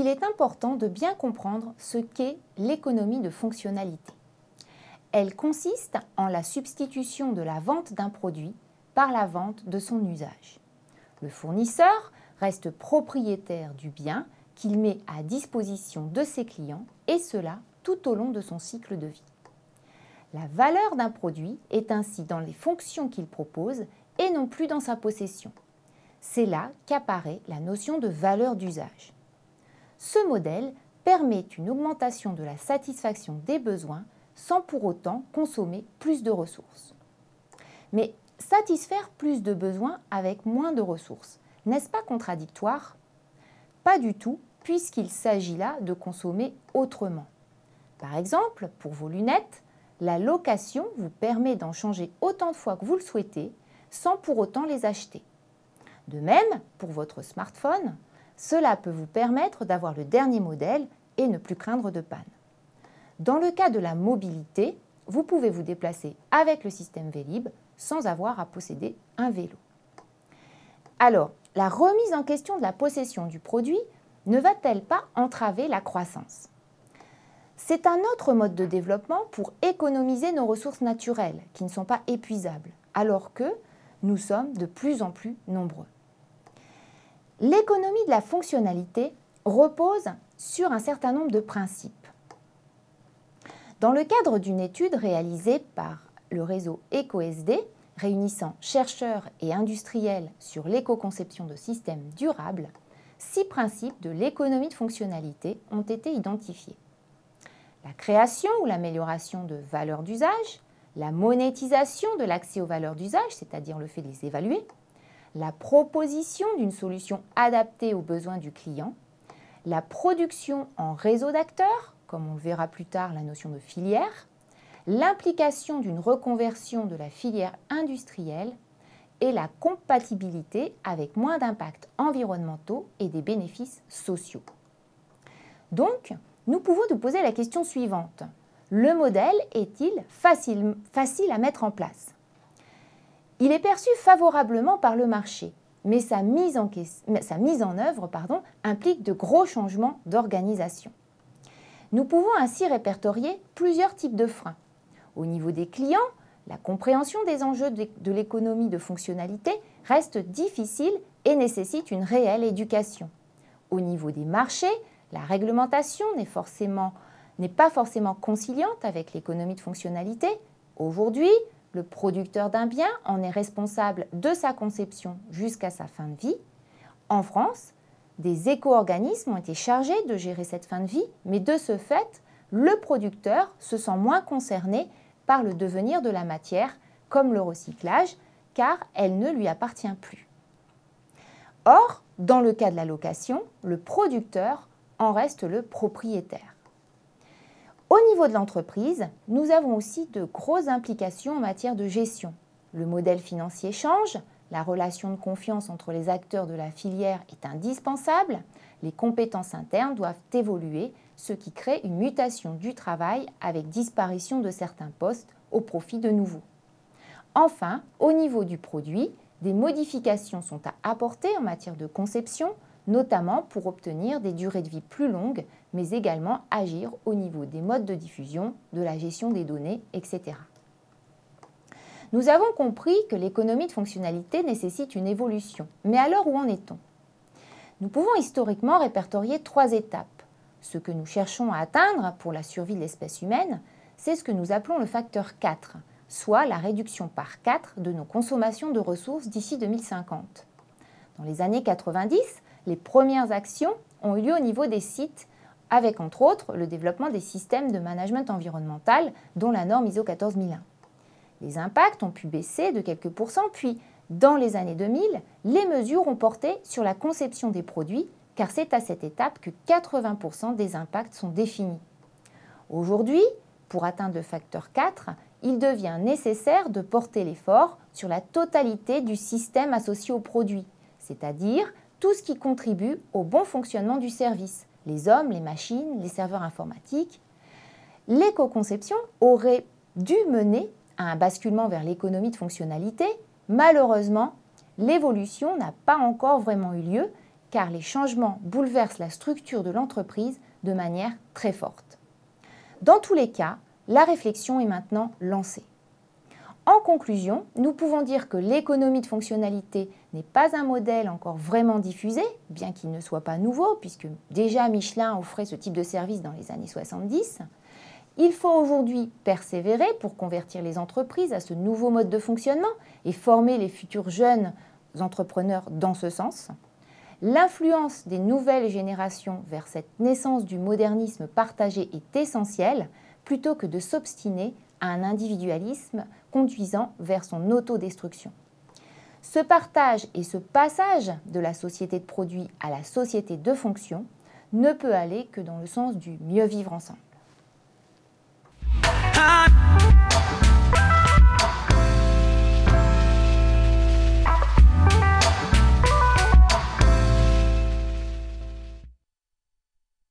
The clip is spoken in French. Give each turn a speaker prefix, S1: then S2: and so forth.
S1: est important de bien comprendre ce qu'est l'économie de fonctionnalité. Elle consiste en la substitution de la vente d'un produit par la vente de son usage. Le fournisseur reste propriétaire du bien qu'il met à disposition de ses clients et cela tout au long de son cycle de vie. La valeur d'un produit est ainsi dans les fonctions qu'il propose et non plus dans sa possession. C'est là qu'apparaît la notion de valeur d'usage. Ce modèle permet une augmentation de la satisfaction des besoins sans pour autant consommer plus de ressources. Mais satisfaire plus de besoins avec moins de ressources, n'est-ce pas contradictoire? Pas du tout, puisqu'il s'agit là de consommer autrement. Par exemple, pour vos lunettes, la location vous permet d'en changer autant de fois que vous le souhaitez sans pour autant les acheter. De même, pour votre smartphone, cela peut vous permettre d'avoir le dernier modèle et ne plus craindre de panne. Dans le cas de la mobilité, vous pouvez vous déplacer avec le système Vélib sans avoir à posséder un vélo. Alors, la remise en question de la possession du produit ne va-t-elle pas entraver la croissance? C'est un autre mode de développement pour économiser nos ressources naturelles qui ne sont pas épuisables, alors que nous sommes de plus en plus nombreux. L'économie de la fonctionnalité repose sur un certain nombre de principes. Dans le cadre d'une étude réalisée par le réseau EcoSD, réunissant chercheurs et industriels sur l'éco-conception de systèmes durables, six principes de l'économie de fonctionnalité ont été identifiés. La création ou l'amélioration de valeurs d'usage, la monétisation de l'accès aux valeurs d'usage, c'est-à-dire le fait de les évaluer, la proposition d'une solution adaptée aux besoins du client, la production en réseau d'acteurs, comme on verra plus tard la notion de filière, l'implication d'une reconversion de la filière industrielle et la compatibilité avec moins d'impacts environnementaux et des bénéfices sociaux. Donc, nous pouvons nous poser la question suivante. Le modèle est-il facile à mettre en place? Il est perçu favorablement par le marché, mais sa mise en, œuvre implique de gros changements d'organisation. Nous pouvons ainsi répertorier plusieurs types de freins. Au niveau des clients, la compréhension des enjeux de l'économie de fonctionnalité reste difficile et nécessite une réelle éducation. Au niveau des marchés, la réglementation n'est pas forcément conciliante avec l'économie de fonctionnalité. Aujourd'hui, le producteur d'un bien en est responsable de sa conception jusqu'à sa fin de vie. En France, des éco-organismes ont été chargés de gérer cette fin de vie, mais de ce fait, le producteur se sent moins concerné par le devenir de la matière, comme le recyclage, car elle ne lui appartient plus. Or, dans le cas de la location, le producteur en reste le propriétaire. Au niveau de l'entreprise, nous avons aussi de grosses implications en matière de gestion. Le modèle financier change, la relation de confiance entre les acteurs de la filière est indispensable, les compétences internes doivent évoluer ce qui crée une mutation du travail avec disparition de certains postes au profit de nouveaux. Enfin, au niveau du produit, des modifications sont à apporter en matière de conception, notamment pour obtenir des durées de vie plus longues, mais également agir au niveau des modes de diffusion, de la gestion des données, etc. Nous avons compris que l'économie de fonctionnalité nécessite une évolution. Mais alors où en est-on? Nous pouvons historiquement répertorier trois étapes ce que nous cherchons à atteindre pour la survie de l'espèce humaine, c'est ce que nous appelons le facteur 4, soit la réduction par 4 de nos consommations de ressources d'ici 2050. Dans les années 90, les premières actions ont eu lieu au niveau des sites, avec entre autres le développement des systèmes de management environnemental, dont la norme ISO 14001. Les impacts ont pu baisser de quelques pourcents, puis dans les années 2000, les mesures ont porté sur la conception des produits car c'est à cette étape que 80% des impacts sont définis. Aujourd'hui, pour atteindre le facteur 4, il devient nécessaire de porter l'effort sur la totalité du système associé au produit, c'est-à-dire tout ce qui contribue au bon fonctionnement du service, les hommes, les machines, les serveurs informatiques. L'éco-conception aurait dû mener à un basculement vers l'économie de fonctionnalité. Malheureusement, l'évolution n'a pas encore vraiment eu lieu car les changements bouleversent la structure de l'entreprise de manière très forte. Dans tous les cas, la réflexion est maintenant lancée. En conclusion, nous pouvons dire que l'économie de fonctionnalité n'est pas un modèle encore vraiment diffusé, bien qu'il ne soit pas nouveau, puisque déjà Michelin offrait ce type de service dans les années 70. Il faut aujourd'hui persévérer pour convertir les entreprises à ce nouveau mode de fonctionnement et former les futurs jeunes entrepreneurs dans ce sens. L'influence des nouvelles générations vers cette naissance du modernisme partagé est essentielle, plutôt que de s'obstiner un individualisme conduisant vers son autodestruction. Ce partage et ce passage de la société de produits à la société de fonction ne peut aller que dans le sens du mieux vivre ensemble.